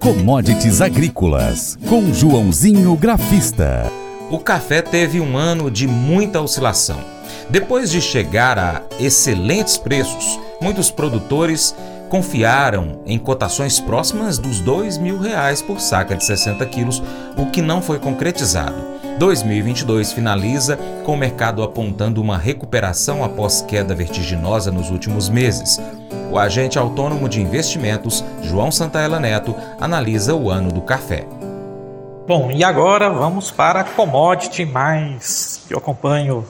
Commodities Agrícolas, com Joãozinho Grafista. O café teve um ano de muita oscilação. Depois de chegar a excelentes preços, muitos produtores confiaram em cotações próximas dos dois mil reais por saca de 60 quilos, o que não foi concretizado. 2022 finaliza com o mercado apontando uma recuperação após queda vertiginosa nos últimos meses. O agente autônomo de investimentos, João Santaella Neto, analisa o ano do café. Bom, e agora vamos para a commodity mais que eu acompanho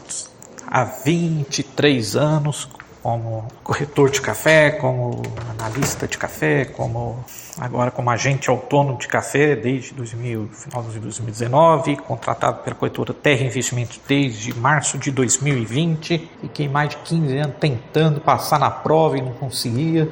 há 23 anos como corretor de café, como analista de café, como agora como agente autônomo de café desde 2000, final de 2019, contratado pela corretora Terra Investimentos desde março de 2020. Fiquei mais de 15 anos tentando passar na prova e não conseguia.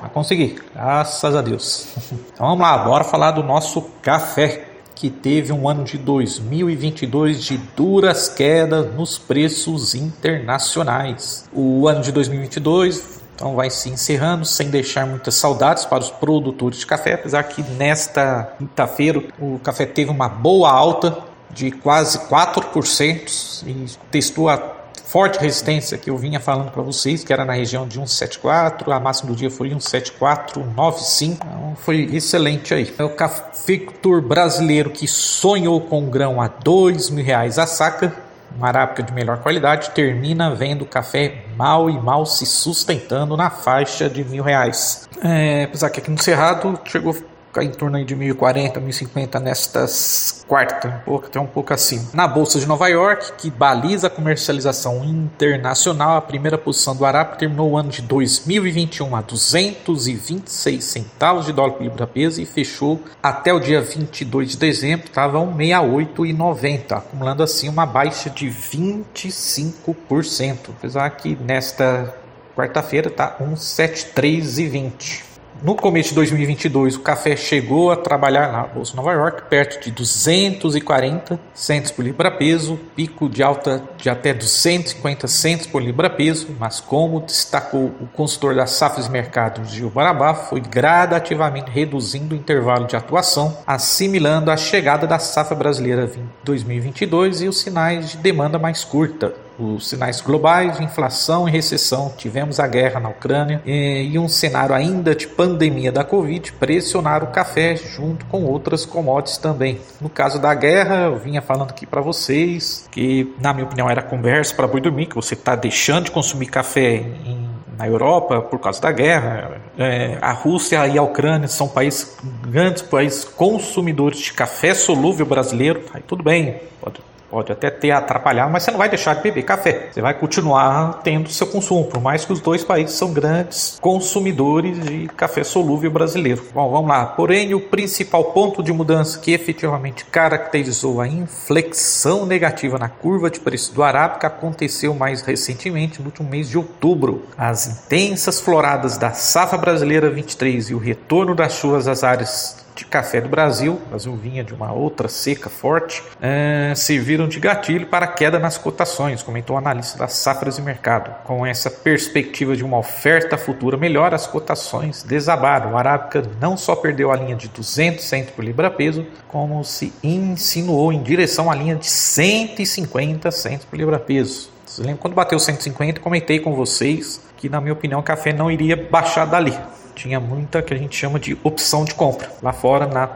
Mas consegui, graças a Deus. Então vamos lá, bora falar do nosso café que teve um ano de 2022 de duras quedas nos preços internacionais. O ano de 2022 então vai se encerrando sem deixar muitas saudades para os produtores de café, apesar que nesta quinta-feira o café teve uma boa alta de quase 4% e testou a forte resistência que eu vinha falando para vocês, que era na região de 174, a máxima do dia foi 17495, então foi excelente aí. É o cafeicultor brasileiro que sonhou com grão a dois mil reais a saca, uma arábica de melhor qualidade, termina vendo café mal e mal se sustentando na faixa de mil reais. É, apesar que aqui no Cerrado chegou em torno de 1040, 1050 nestas quarta, um pouco, até um pouco acima. Na Bolsa de Nova York, que baliza a comercialização internacional, a primeira posição do Arap terminou o ano de 2021 a 226 centavos de dólar por libra peso e fechou até o dia 22 de dezembro, estava 168,90, acumulando assim uma baixa de 25%, apesar que nesta quarta-feira está 173,20. No começo de 2022, o café chegou a trabalhar na Bolsa Nova York perto de 240 centos por libra peso, pico de alta de até 250 centos por libra peso, mas como destacou o consultor das safras e mercados Gil Barabá, foi gradativamente reduzindo o intervalo de atuação, assimilando a chegada da safra brasileira 2022 e os sinais de demanda mais curta os sinais globais inflação e recessão, tivemos a guerra na Ucrânia e, um cenário ainda de pandemia da Covid pressionaram o café junto com outras commodities também. No caso da guerra, eu vinha falando aqui para vocês que, na minha opinião, era conversa para boi dormir, que você está deixando de consumir café em na Europa por causa da guerra. É, a Rússia e a Ucrânia são países grandes países consumidores de café solúvel brasileiro. Aí tudo bem, pode Pode até ter atrapalhado, mas você não vai deixar de beber café. Você vai continuar tendo seu consumo, por mais que os dois países são grandes consumidores de café solúvel brasileiro. Bom, vamos lá. Porém, o principal ponto de mudança que efetivamente caracterizou a inflexão negativa na curva de preço do arábica aconteceu mais recentemente, no último mês de outubro. As intensas floradas da safra brasileira 23 e o retorno das chuvas às áreas de café do Brasil, o Brasil vinha de uma outra seca forte, é, serviram de gatilho para a queda nas cotações, comentou o analista das safras e mercado. Com essa perspectiva de uma oferta futura melhor, as cotações desabaram. O Arábica não só perdeu a linha de 200 centos por libra peso, como se insinuou em direção à linha de 150 centos por libra peso. Você lembra quando bateu 150, comentei com vocês que, na minha opinião, o café não iria baixar dali tinha muita que a gente chama de opção de compra lá fora na,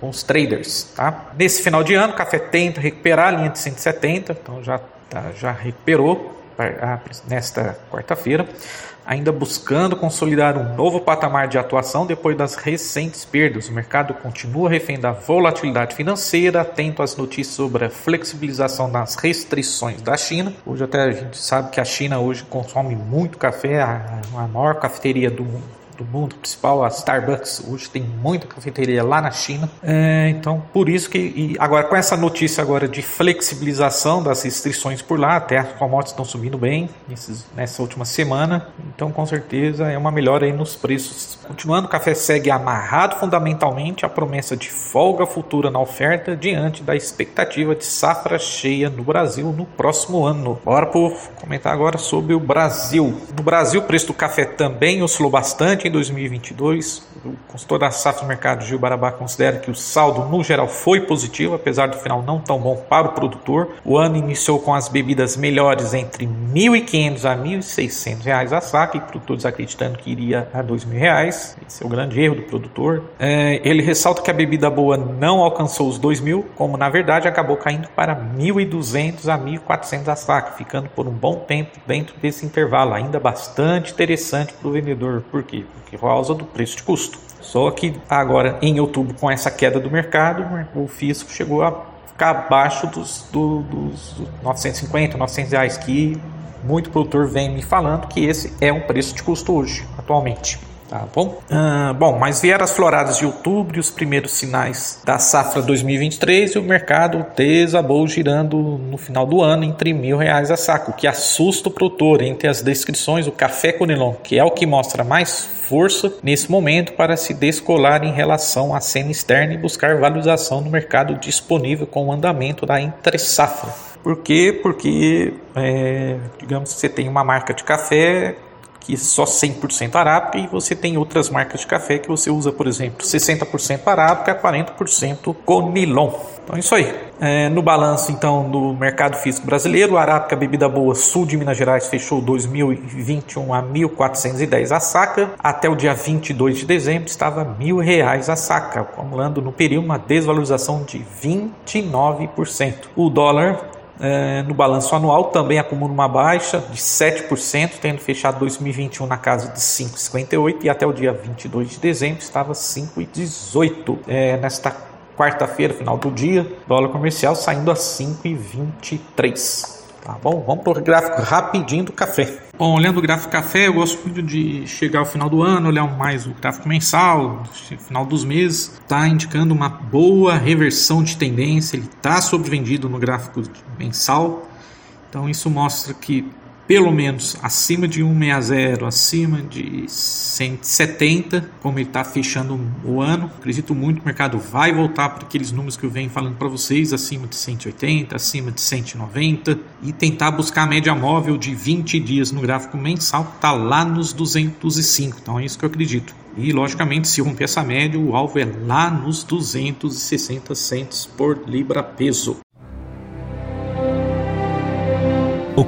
com os traders. Tá? Nesse final de ano, o café tenta recuperar a linha de 170, então já, tá, já recuperou nesta quarta-feira, ainda buscando consolidar um novo patamar de atuação depois das recentes perdas. O mercado continua refém da volatilidade financeira, atento às notícias sobre a flexibilização das restrições da China. Hoje até a gente sabe que a China hoje consome muito café, a maior cafeteria do mundo do mundo principal, a Starbucks. Hoje tem muita cafeteria lá na China. É, então, por isso que agora com essa notícia agora de flexibilização das restrições por lá, até as commodities estão subindo bem nesses, nessa última semana. Então, com certeza é uma melhora aí nos preços. Continuando, o café segue amarrado fundamentalmente à promessa de folga futura na oferta diante da expectativa de safra cheia no Brasil no próximo ano. Bora por comentar agora sobre o Brasil. No Brasil, o preço do café também oscilou bastante em 2022. O consultor da safra do mercado Gil Barabá considera que o saldo no geral foi positivo, apesar do final não tão bom para o produtor. O ano iniciou com as bebidas melhores entre R$ 1.500 a R$ 1.600 a saca e produtores acreditando que iria a R$ 2.000. Esse é o grande erro do produtor. É, ele ressalta que a bebida boa não alcançou os R$ 2.000, como na verdade acabou caindo para R$ 1.200 a R$ 1.400 a saca, ficando por um bom tempo dentro desse intervalo, ainda bastante interessante para o vendedor. Porque por causa do preço de custo. Só que agora, em outubro, com essa queda do mercado, o fisco chegou a ficar abaixo dos, do, dos 950, 900 reais, que muito produtor vem me falando que esse é um preço de custo hoje, atualmente. Tá bom? Ah, bom, mas vieram as floradas de outubro e os primeiros sinais da safra 2023 e o mercado desabou girando no final do ano entre mil reais a saco, que assusta o produtor. Entre as descrições, o café Conilon, que é o que mostra mais força nesse momento para se descolar em relação à cena externa e buscar valorização no mercado disponível com o andamento da entre safra. Por quê? Porque, é, digamos que você tem uma marca de café que é só 100% arábica e você tem outras marcas de café que você usa, por exemplo, 60% arábica, 40% conilon. Então é isso aí. É, no balanço então do mercado físico brasileiro, a Arábica Bebida Boa Sul de Minas Gerais fechou 2021 a 1.410 a saca. Até o dia 22 de dezembro estava R$ 1.000 a saca, acumulando no período uma desvalorização de 29%. O dólar é, no balanço anual também acumula uma baixa de 7%, tendo fechado 2021 na casa de 5,58 e até o dia 22 de dezembro estava 5,18. É, nesta quarta-feira, final do dia, dólar comercial saindo a 5,23. Tá bom? Vamos para o gráfico rapidinho do café. Bom, olhando o gráfico café, eu gosto muito de chegar ao final do ano, olhar mais o gráfico mensal, final dos meses, está indicando uma boa reversão de tendência, ele está sobrevendido no gráfico mensal, então isso mostra que pelo menos acima de 160, acima de 170, como ele está fechando o ano. Acredito muito que o mercado vai voltar para aqueles números que eu venho falando para vocês, acima de 180, acima de 190, e tentar buscar a média móvel de 20 dias no gráfico mensal, que está lá nos 205. Então é isso que eu acredito. E logicamente, se romper essa média, o alvo é lá nos 260 centos por libra peso.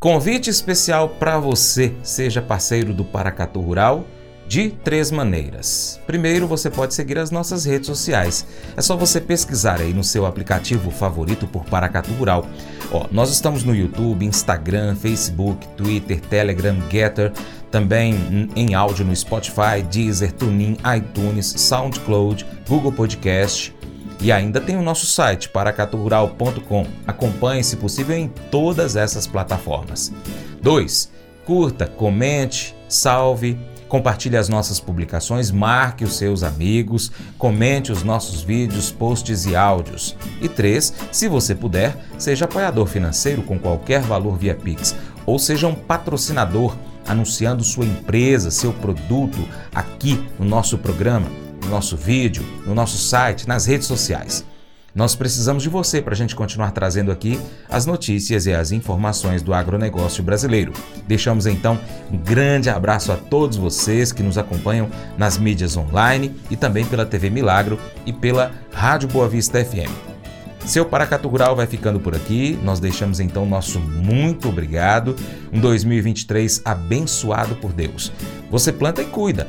Convite especial para você, seja parceiro do Paracatu Rural de três maneiras. Primeiro, você pode seguir as nossas redes sociais. É só você pesquisar aí no seu aplicativo favorito por Paracatu Rural. Ó, nós estamos no YouTube, Instagram, Facebook, Twitter, Telegram, Getter, também em áudio no Spotify, Deezer, TuneIn, iTunes, SoundCloud, Google Podcast. E ainda tem o nosso site, paracaturural.com. Acompanhe, se possível, em todas essas plataformas. 2. Curta, comente, salve, compartilhe as nossas publicações, marque os seus amigos, comente os nossos vídeos, posts e áudios. E 3. Se você puder, seja apoiador financeiro com qualquer valor via Pix ou seja um patrocinador anunciando sua empresa, seu produto aqui no nosso programa, no nosso vídeo, no nosso site, nas redes sociais. Nós precisamos de você para a gente continuar trazendo aqui as notícias e as informações do agronegócio brasileiro. Deixamos então um grande abraço a todos vocês que nos acompanham nas mídias online e também pela TV Milagro e pela Rádio Boa Vista FM. Seu Paracatu Rural vai ficando por aqui. Nós deixamos então nosso muito obrigado. Um 2023 abençoado por Deus. Você planta e cuida.